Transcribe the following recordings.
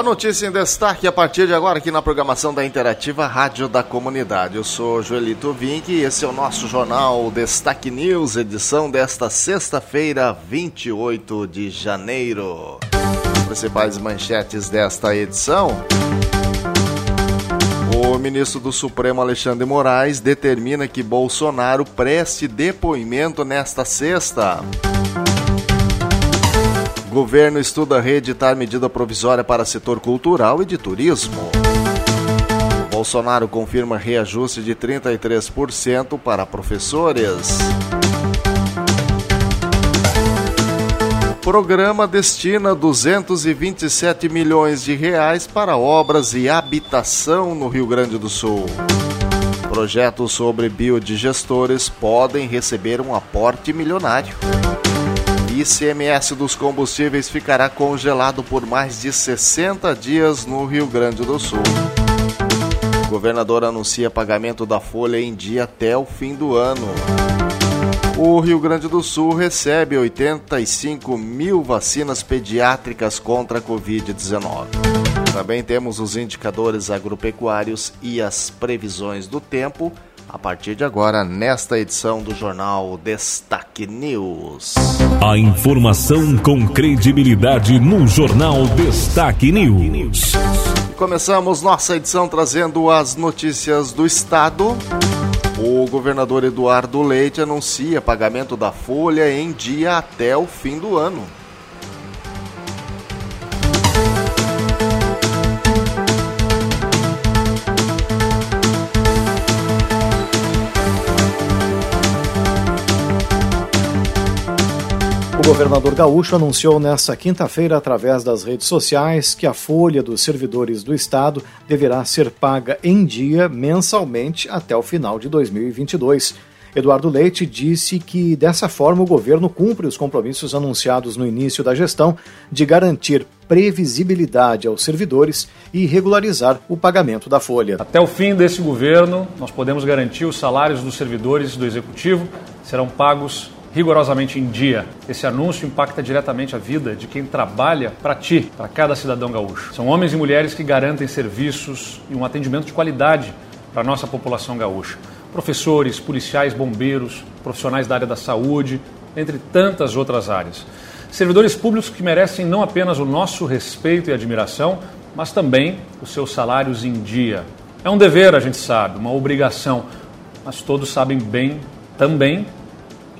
A notícia em destaque a partir de agora aqui na programação da Interativa Rádio da Comunidade. Eu sou Joelito Vink e esse é o nosso jornal Destaque News, edição desta sexta-feira, 28 de janeiro. As principais manchetes desta edição. O ministro do Supremo Alexandre Moraes determina que Bolsonaro preste depoimento nesta sexta. Governo estuda reeditar medida provisória para setor cultural e de turismo. Bolsonaro confirma reajuste de 33% para professores. Programa destina 227 milhões de reais para obras e habitação no Rio Grande do Sul. Projetos sobre biodigestores podem receber um aporte milionário. ICMS dos combustíveis ficará congelado por mais de 60 dias no Rio Grande do Sul. O governador anuncia pagamento da folha em dia até o fim do ano. O Rio Grande do Sul recebe 85 mil vacinas pediátricas contra a Covid-19. Também temos os indicadores agropecuários e as previsões do tempo a partir de agora nesta edição do jornal Destaque News. A informação com credibilidade no jornal Destaque News. Começamos nossa edição trazendo as notícias do estado. O governador Eduardo Leite anuncia pagamento da folha em dia até o fim do ano. O governador gaúcho anunciou nesta quinta-feira, através das redes sociais, que a folha dos servidores do Estado deverá ser paga em dia mensalmente até o final de 2022. Eduardo Leite disse que dessa forma o governo cumpre os compromissos anunciados no início da gestão de garantir previsibilidade aos servidores e regularizar o pagamento da folha. Até o fim desse governo, nós podemos garantir os salários dos servidores do executivo serão pagos rigorosamente em dia. Esse anúncio impacta diretamente a vida de quem trabalha para ti, para cada cidadão gaúcho. São homens e mulheres que garantem serviços e um atendimento de qualidade para a nossa população gaúcha. Professores, policiais, bombeiros, profissionais da área da saúde, entre tantas outras áreas. Servidores públicos que merecem não apenas o nosso respeito e admiração, mas também os seus salários em dia. É um dever, a gente sabe, uma obrigação, mas todos sabem bem também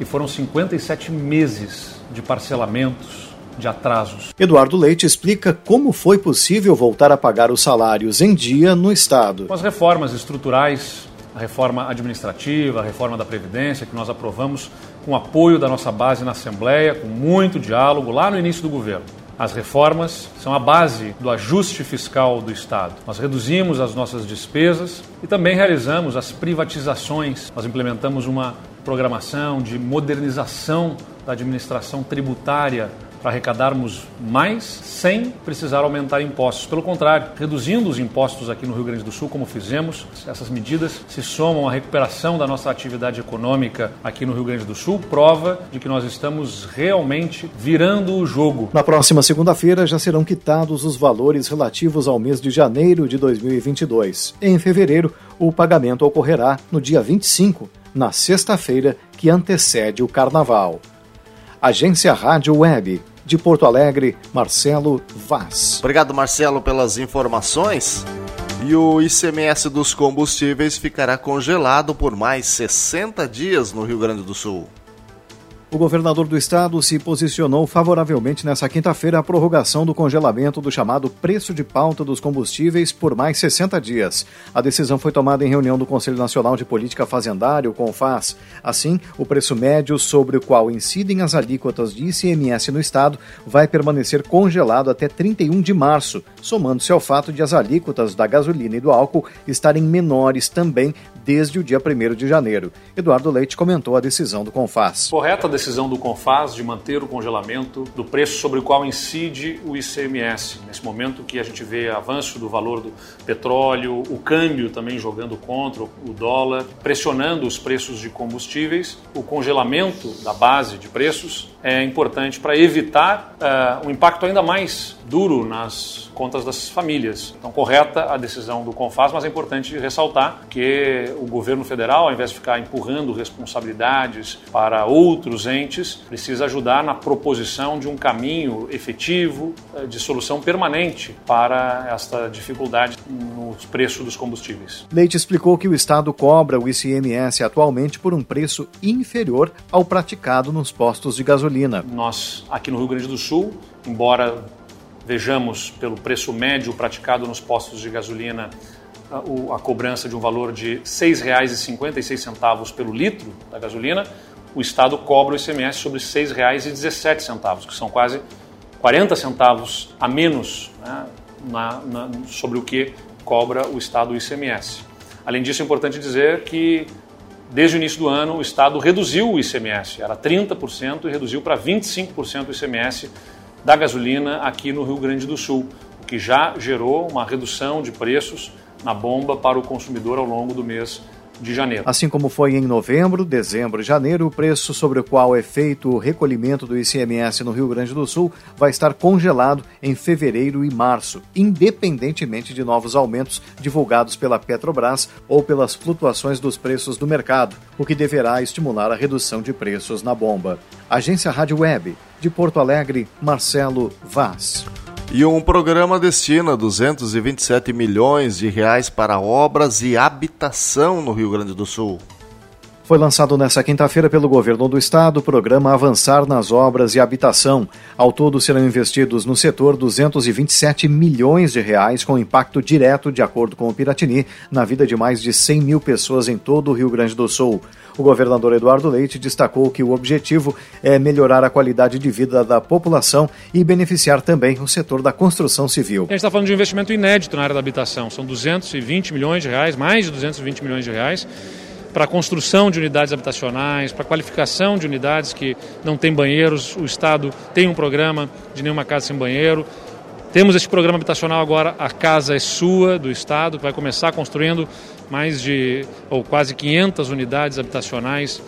que foram 57 meses de parcelamentos, de atrasos. Eduardo Leite explica como foi possível voltar a pagar os salários em dia no Estado. Com as reformas estruturais, a reforma administrativa, a reforma da Previdência, que nós aprovamos com apoio da nossa base na Assembleia, com muito diálogo lá no início do governo. As reformas são a base do ajuste fiscal do Estado. Nós reduzimos as nossas despesas e também realizamos as privatizações. Nós implementamos uma programação de modernização da administração tributária para arrecadarmos mais sem precisar aumentar impostos. Pelo contrário, reduzindo os impostos aqui no Rio Grande do Sul, como fizemos, essas medidas se somam à recuperação da nossa atividade econômica aqui no Rio Grande do Sul, prova de que nós estamos realmente virando o jogo. Na próxima segunda-feira já serão quitados os valores relativos ao mês de janeiro de 2022. Em fevereiro, o pagamento ocorrerá no dia 25 na sexta-feira que antecede o Carnaval. Agência Rádio Web, de Porto Alegre, Marcelo Vaz. Obrigado, Marcelo, pelas informações. E o ICMS dos combustíveis ficará congelado por mais 60 dias no Rio Grande do Sul. O governador do estado se posicionou favoravelmente nessa quinta-feira à prorrogação do congelamento do chamado preço de pauta dos combustíveis por mais 60 dias. A decisão foi tomada em reunião do Conselho Nacional de Política Fazendária, o CONFAS. Assim, o preço médio sobre o qual incidem as alíquotas de ICMS no estado vai permanecer congelado até 31 de março, somando-se ao fato de as alíquotas da gasolina e do álcool estarem menores também desde o dia 1 de janeiro. Eduardo Leite comentou a decisão do CONFAS. Correta decisão do CONFAS de manter o congelamento do preço sobre o qual incide o ICMS. Nesse momento que a gente vê avanço do valor do petróleo, o câmbio também jogando contra o dólar, pressionando os preços de combustíveis, o congelamento da base de preços é importante para evitar uh, um impacto ainda mais duro nas contas das famílias. Então, correta a decisão do CONFAS, mas é importante ressaltar que o governo federal, ao invés de ficar empurrando responsabilidades para outros entes, precisa ajudar na proposição de um caminho efetivo uh, de solução permanente para esta dificuldade nos preços dos combustíveis. Leite explicou que o Estado cobra o ICMS atualmente por um preço inferior ao praticado nos postos de gasolina. Nós, aqui no Rio Grande do Sul, embora vejamos pelo preço médio praticado nos postos de gasolina a, a cobrança de um valor de R$ 6,56 pelo litro da gasolina, o Estado cobra o ICMS sobre R$ 6,17, que são quase 40 centavos a menos né, na, na, sobre o que cobra o Estado o ICMS. Além disso, é importante dizer que Desde o início do ano, o Estado reduziu o ICMS, era 30% e reduziu para 25% o ICMS da gasolina aqui no Rio Grande do Sul, o que já gerou uma redução de preços na bomba para o consumidor ao longo do mês de janeiro. Assim como foi em novembro, dezembro e janeiro, o preço sobre o qual é feito o recolhimento do ICMS no Rio Grande do Sul vai estar congelado em fevereiro e março, independentemente de novos aumentos divulgados pela Petrobras ou pelas flutuações dos preços do mercado, o que deverá estimular a redução de preços na bomba. Agência Rádio Web, de Porto Alegre, Marcelo Vaz. E um programa destina 227 milhões de reais para obras e habitação no Rio Grande do Sul. Foi lançado nesta quinta-feira pelo governo do estado o programa Avançar nas Obras e Habitação. Ao todo serão investidos no setor 227 milhões de reais com impacto direto, de acordo com o Piratini, na vida de mais de 100 mil pessoas em todo o Rio Grande do Sul. O governador Eduardo Leite destacou que o objetivo é melhorar a qualidade de vida da população e beneficiar também o setor da construção civil. A gente está falando de um investimento inédito na área da habitação. São 220 milhões de reais, mais de 220 milhões de reais para a construção de unidades habitacionais, para a qualificação de unidades que não têm banheiros. O Estado tem um programa de nenhuma casa sem banheiro. Temos este programa habitacional agora, a Casa é Sua, do Estado, que vai começar construindo mais de, ou quase 500 unidades habitacionais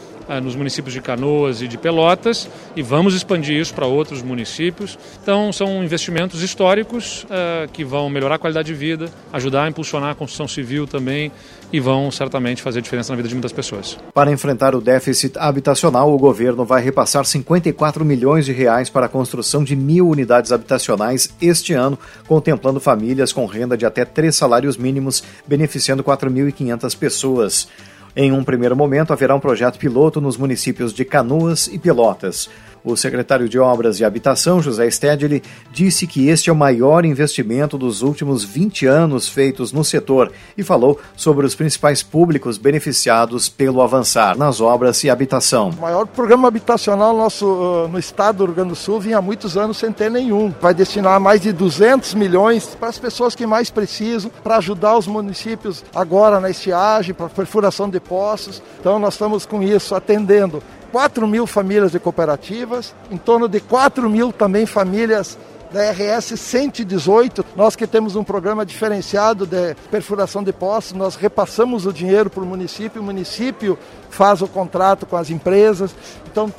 nos municípios de Canoas e de Pelotas e vamos expandir isso para outros municípios. Então, são investimentos históricos uh, que vão melhorar a qualidade de vida, ajudar a impulsionar a construção civil também e vão certamente fazer diferença na vida de muitas pessoas. Para enfrentar o déficit habitacional, o governo vai repassar 54 milhões de reais para a construção de mil unidades habitacionais este ano, contemplando famílias com renda de até três salários mínimos, beneficiando 4.500 pessoas. Em um primeiro momento, haverá um projeto piloto nos municípios de Canoas e Pelotas. O secretário de Obras e Habitação, José Stedley, disse que este é o maior investimento dos últimos 20 anos feitos no setor e falou sobre os principais públicos beneficiados pelo avançar nas obras e habitação. O maior programa habitacional nosso, uh, no estado do Rio Grande do Sul vinha há muitos anos sem ter nenhum. Vai destinar mais de 200 milhões para as pessoas que mais precisam, para ajudar os municípios agora na estiagem, para perfuração de poços. Então nós estamos com isso atendendo 4 mil famílias de cooperativas, em torno de 4 mil também famílias da RS 118. Nós que temos um programa diferenciado de perfuração de poços, nós repassamos o dinheiro para o município, o município faz o contrato com as empresas. Então,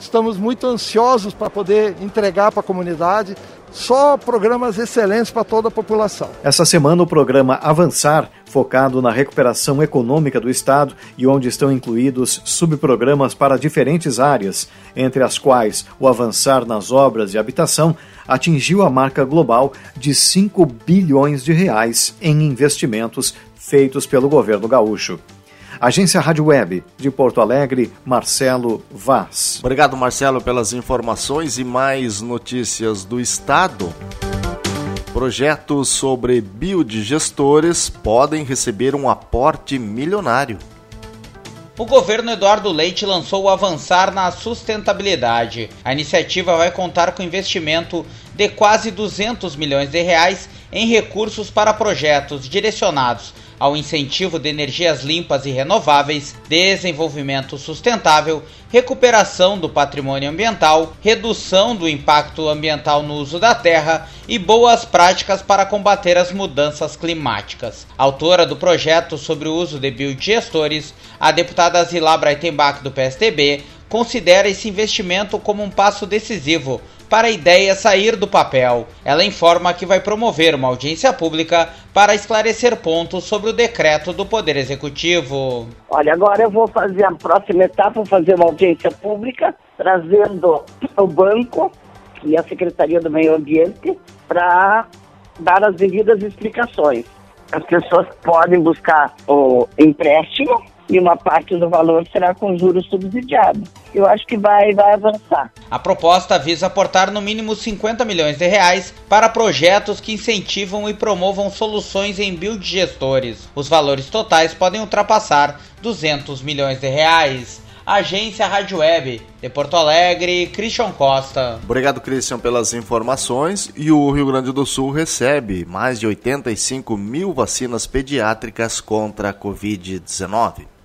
estamos muito ansiosos para poder entregar para a comunidade só programas excelentes para toda a população. Essa semana, o programa Avançar, focado na recuperação econômica do Estado e onde estão incluídos subprogramas para diferentes áreas, entre as quais o Avançar nas Obras e Habitação, atingiu a marca global de 5 bilhões de reais em investimentos feitos pelo governo gaúcho. Agência Rádio Web de Porto Alegre, Marcelo Vaz. Obrigado, Marcelo, pelas informações e mais notícias do Estado. Projetos sobre biodigestores podem receber um aporte milionário. O governo Eduardo Leite lançou o Avançar na Sustentabilidade. A iniciativa vai contar com investimento de quase 200 milhões de reais em recursos para projetos direcionados ao incentivo de energias limpas e renováveis, desenvolvimento sustentável, recuperação do patrimônio ambiental, redução do impacto ambiental no uso da terra e boas práticas para combater as mudanças climáticas. Autora do projeto sobre o uso de biodigestores, a deputada Zilá Breitenbach do PSDB considera esse investimento como um passo decisivo para a ideia sair do papel. Ela informa que vai promover uma audiência pública para esclarecer pontos sobre o decreto do Poder Executivo. Olha, agora eu vou fazer a próxima etapa, vou fazer uma audiência pública, trazendo o banco e a Secretaria do Meio Ambiente para dar as devidas explicações. As pessoas podem buscar o empréstimo e uma parte do valor será com juros subsidiados. Eu acho que vai, vai avançar. A proposta visa aportar no mínimo 50 milhões de reais para projetos que incentivam e promovam soluções em biodigestores. Os valores totais podem ultrapassar 200 milhões de reais. Agência Rádio Web, de Porto Alegre, Christian Costa. Obrigado, Christian, pelas informações. E o Rio Grande do Sul recebe mais de 85 mil vacinas pediátricas contra a Covid-19.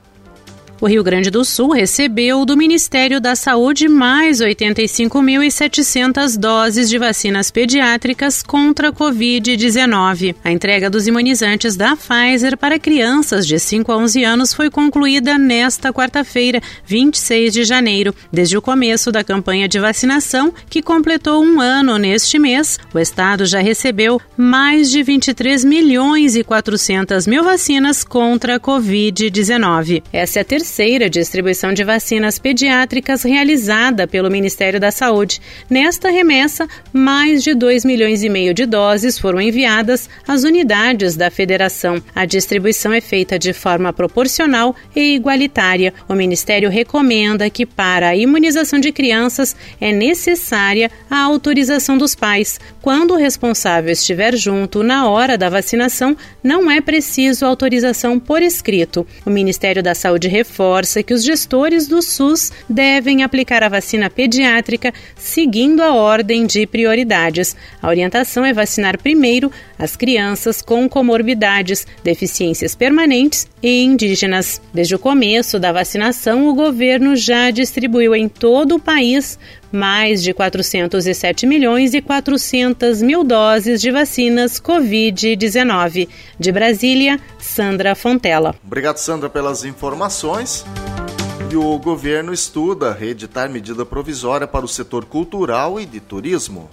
O Rio Grande do Sul recebeu do Ministério da Saúde mais 85.700 doses de vacinas pediátricas contra a Covid-19. A entrega dos imunizantes da Pfizer para crianças de 5 a 11 anos foi concluída nesta quarta-feira, 26 de janeiro. Desde o começo da campanha de vacinação, que completou um ano neste mês, o estado já recebeu mais de 23 milhões e 400 mil vacinas contra a Covid-19. Essa é a terceira terceira distribuição de vacinas pediátricas realizada pelo Ministério da Saúde. Nesta remessa, mais de 2 milhões e meio de doses foram enviadas às unidades da federação. A distribuição é feita de forma proporcional e igualitária. O Ministério recomenda que para a imunização de crianças é necessária a autorização dos pais. Quando o responsável estiver junto na hora da vacinação, não é preciso autorização por escrito. O Ministério da Saúde reforça reforça que os gestores do SUS devem aplicar a vacina pediátrica seguindo a ordem de prioridades. A orientação é vacinar primeiro as crianças com comorbidades, deficiências permanentes e indígenas. Desde o começo da vacinação, o governo já distribuiu em todo o país mais de 407 milhões e 400 mil doses de vacinas Covid-19. De Brasília, Sandra Fontela. Obrigado, Sandra, pelas informações. E o governo estuda reeditar medida provisória para o setor cultural e de turismo.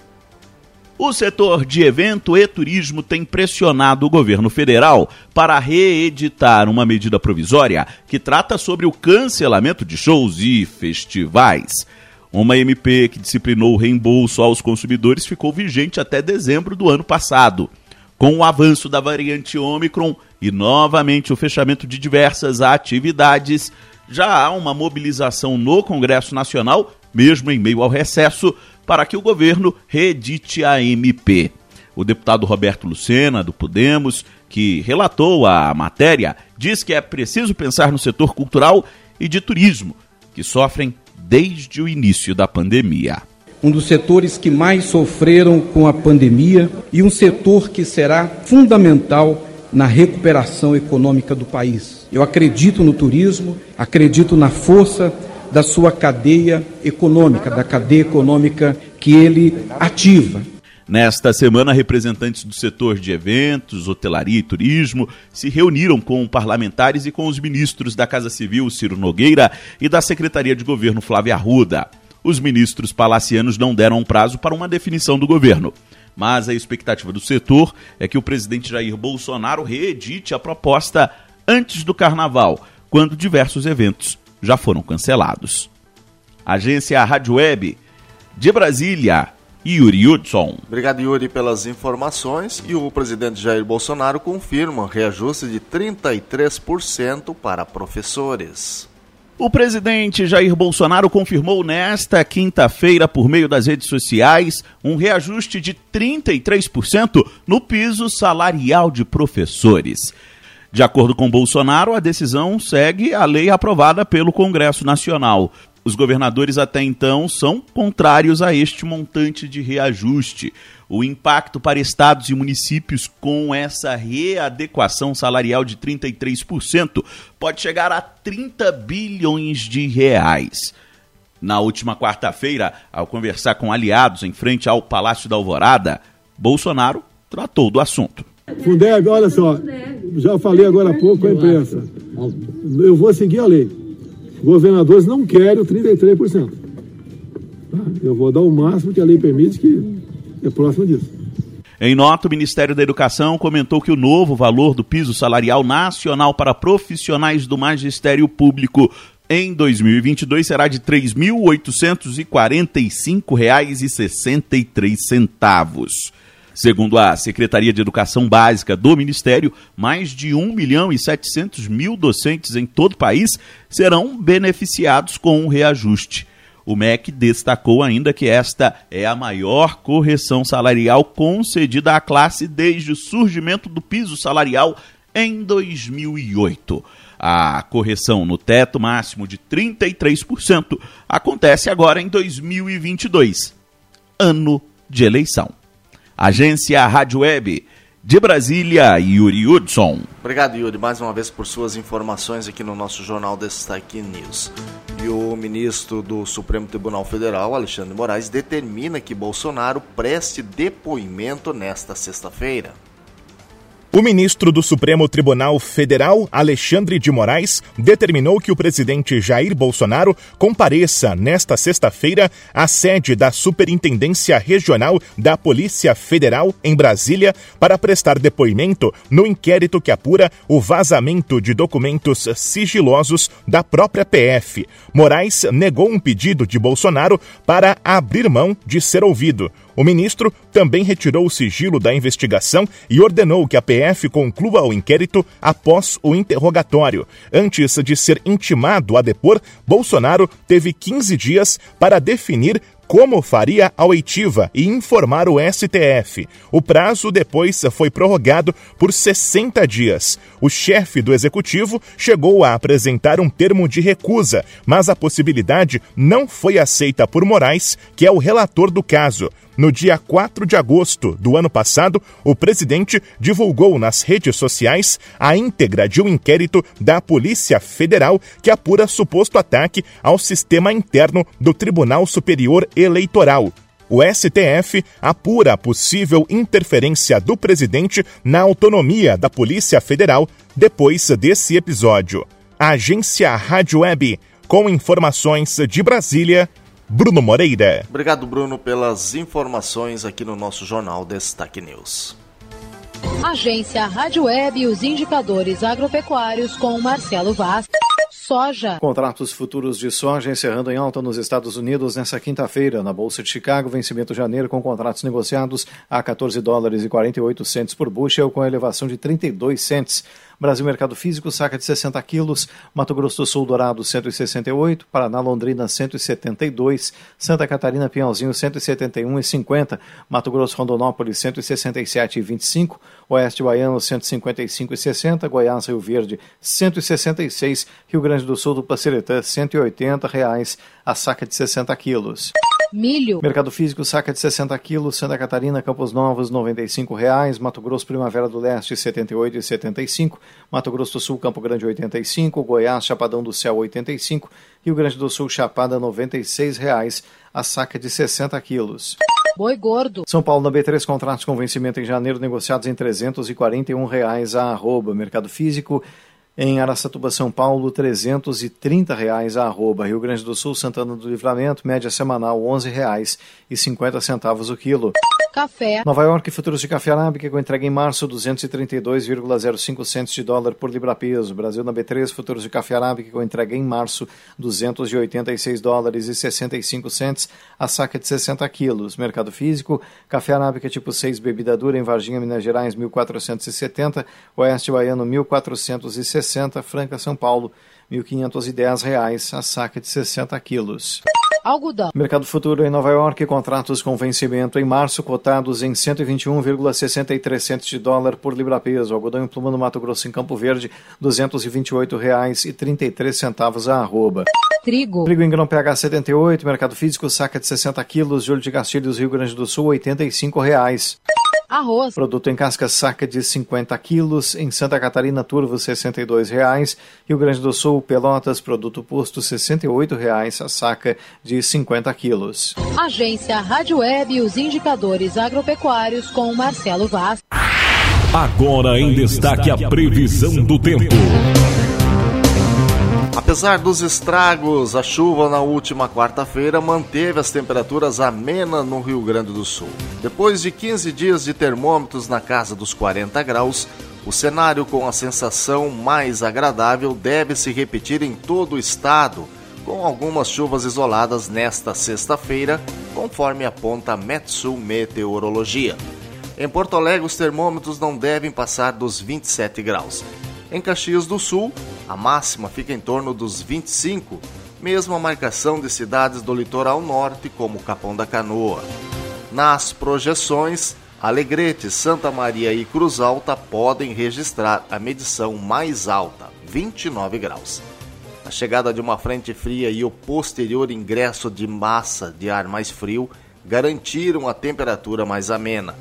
O setor de evento e turismo tem pressionado o governo federal para reeditar uma medida provisória que trata sobre o cancelamento de shows e festivais. Uma MP que disciplinou o reembolso aos consumidores ficou vigente até dezembro do ano passado. Com o avanço da variante Omicron e novamente o fechamento de diversas atividades, já há uma mobilização no Congresso Nacional, mesmo em meio ao recesso, para que o governo reedite a MP. O deputado Roberto Lucena, do Podemos, que relatou a matéria, diz que é preciso pensar no setor cultural e de turismo, que sofrem desde o início da pandemia. Um dos setores que mais sofreram com a pandemia e um setor que será fundamental na recuperação econômica do país. Eu acredito no turismo, acredito na força da sua cadeia econômica, da cadeia econômica que ele ativa. Nesta semana, representantes do setor de eventos, hotelaria e turismo se reuniram com parlamentares e com os ministros da Casa Civil, Ciro Nogueira, e da Secretaria de Governo, Flávia Arruda. Os ministros palacianos não deram um prazo para uma definição do governo. Mas a expectativa do setor é que o presidente Jair Bolsonaro reedite a proposta antes do carnaval, quando diversos eventos já foram cancelados. Agência Rádio Web de Brasília. Yuri Hudson. Obrigado, Yuri, pelas informações. E o presidente Jair Bolsonaro confirma reajuste de 33% para professores. O presidente Jair Bolsonaro confirmou nesta quinta-feira, por meio das redes sociais, um reajuste de 33% no piso salarial de professores. De acordo com Bolsonaro, a decisão segue a lei aprovada pelo Congresso Nacional. Os governadores até então são contrários a este montante de reajuste. O impacto para estados e municípios com essa readequação salarial de 33% pode chegar a 30 bilhões de reais. Na última quarta-feira, ao conversar com aliados em frente ao Palácio da Alvorada, Bolsonaro tratou do assunto. Fundeb, olha só, já falei agora há pouco com a imprensa. Eu vou seguir a lei. Governadores não querem o 33%. Tá? Eu vou dar o máximo que a lei permite que é próximo disso. Em nota, o Ministério da Educação comentou que o novo valor do piso salarial nacional para profissionais do magistério público em 2022 será de R$ 3.845,63. Segundo a Secretaria de Educação Básica do Ministério, mais de 1 milhão e 700 mil docentes em todo o país serão beneficiados com o reajuste. O MEC destacou ainda que esta é a maior correção salarial concedida à classe desde o surgimento do piso salarial em 2008. A correção no teto máximo de 33% acontece agora em 2022, ano de eleição. Agência Rádio Web de Brasília, Yuri Hudson. Obrigado, Yuri, mais uma vez por suas informações aqui no nosso Jornal Destaque News. E o ministro do Supremo Tribunal Federal, Alexandre Moraes, determina que Bolsonaro preste depoimento nesta sexta-feira. O ministro do Supremo Tribunal Federal, Alexandre de Moraes, determinou que o presidente Jair Bolsonaro compareça nesta sexta-feira à sede da Superintendência Regional da Polícia Federal em Brasília para prestar depoimento no inquérito que apura o vazamento de documentos sigilosos da própria PF. Moraes negou um pedido de Bolsonaro para abrir mão de ser ouvido. O ministro também retirou o sigilo da investigação e ordenou que a PF conclua o inquérito após o interrogatório. Antes de ser intimado a depor, Bolsonaro teve 15 dias para definir como faria a oitiva e informar o STF. O prazo depois foi prorrogado por 60 dias. O chefe do executivo chegou a apresentar um termo de recusa, mas a possibilidade não foi aceita por Moraes, que é o relator do caso. No dia 4 de agosto do ano passado, o presidente divulgou nas redes sociais a íntegra de um inquérito da Polícia Federal que apura suposto ataque ao sistema interno do Tribunal Superior Eleitoral. O STF apura a possível interferência do presidente na autonomia da Polícia Federal depois desse episódio. A agência Rádio Web, com informações de Brasília, Bruno Moreira. Obrigado, Bruno, pelas informações aqui no nosso Jornal Destaque News. Agência Rádio Web e os indicadores agropecuários com Marcelo Vaz. Soja. Contratos futuros de soja encerrando em alta nos Estados Unidos nesta quinta-feira. Na Bolsa de Chicago, vencimento janeiro com contratos negociados a 14 dólares e 48 centos por bushel, com elevação de 32 centes. Brasil Mercado Físico, saca de 60 quilos. Mato Grosso do Sul, Dourado, 168. Paraná, Londrina, 172. Santa Catarina, Pinhalzinho, 171,50. Mato Grosso, Rondonópolis, 167,25. Oeste Baiano, 155,60. Goiás, Rio Verde, 166. Rio Grande do Sul, do Paciretã, 180 reais a saca de 60 quilos. Milho. Mercado Físico, saca de 60 quilos. Santa Catarina, Campos Novos, R$ 95,00. Mato Grosso, Primavera do Leste, R$ 78,75. Mato Grosso do Sul, Campo Grande, R$ 85. Goiás, Chapadão do Céu, R$ 85. Rio Grande do Sul, Chapada, R$ 96,00. A saca de 60 quilos. Boi gordo. São Paulo na B3, contratos com vencimento em janeiro negociados em 341 reais a arroba. Mercado Físico, em Araçatuba, São Paulo, 330 reais a arroba. Rio Grande do Sul, Santana do Livramento, média semanal R$ 11,50 o quilo. Café. Nova York, futuros de café arábica com entrega em março, 232,05 centos de dólar por libra-peso. Brasil na B3, futuros de café arábica com entrega em março, 286 dólares e 65 centos, a saca de 60 quilos. Mercado físico, café arábica tipo 6, bebida dura em Varginha, Minas Gerais, 1.470, Oeste Baiano, 1.460, Franca, São Paulo, R$ 1.510, a saca de 60 quilos. Algodão. Mercado futuro em Nova York, contratos com vencimento em março cotados em 121,63 centos de dólar por libra-peso. Algodão em pluma no Mato Grosso em Campo Verde, R$ 228,33 a arroba. Trigo. Trigo em grão PH 78, mercado físico, saca de 60 quilos, Júlio de Castilhos, Rio Grande do Sul, 85 reais. Arroz. Produto em casca saca de 50 quilos. Em Santa Catarina, turvo 62 reais. Rio Grande do Sul, Pelotas, produto posto 68 reais a saca de 50 quilos. Agência Rádio Web e os indicadores agropecuários com Marcelo Vaz. Agora em destaque a previsão do tempo. Apesar dos estragos, a chuva na última quarta-feira manteve as temperaturas amenas no Rio Grande do Sul. Depois de 15 dias de termômetros na casa dos 40 graus, o cenário com a sensação mais agradável deve se repetir em todo o estado, com algumas chuvas isoladas nesta sexta-feira, conforme aponta a Metsul Meteorologia. Em Porto Alegre, os termômetros não devem passar dos 27 graus. Em Caxias do Sul, a máxima fica em torno dos 25, mesmo a marcação de cidades do litoral norte, como Capão da Canoa. Nas projeções, Alegrete, Santa Maria e Cruz Alta podem registrar a medição mais alta, 29 graus. A chegada de uma frente fria e o posterior ingresso de massa de ar mais frio garantiram a temperatura mais amena.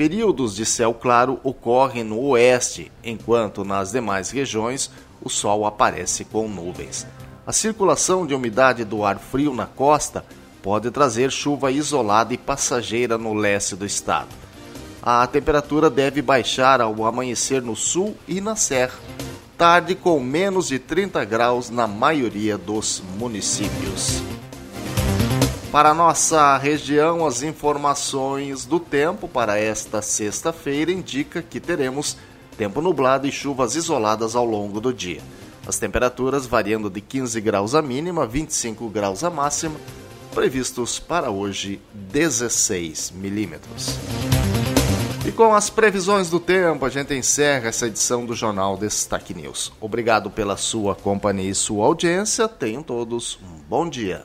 Períodos de céu claro ocorrem no oeste, enquanto nas demais regiões o sol aparece com nuvens. A circulação de umidade do ar frio na costa pode trazer chuva isolada e passageira no leste do estado. A temperatura deve baixar ao amanhecer no sul e na serra, tarde com menos de 30 graus na maioria dos municípios. Para nossa região, as informações do tempo para esta sexta-feira indica que teremos tempo nublado e chuvas isoladas ao longo do dia. As temperaturas variando de 15 graus a mínima, 25 graus a máxima, previstos para hoje 16 milímetros. E com as previsões do tempo, a gente encerra essa edição do Jornal Destaque News. Obrigado pela sua companhia e sua audiência. Tenham todos um bom dia.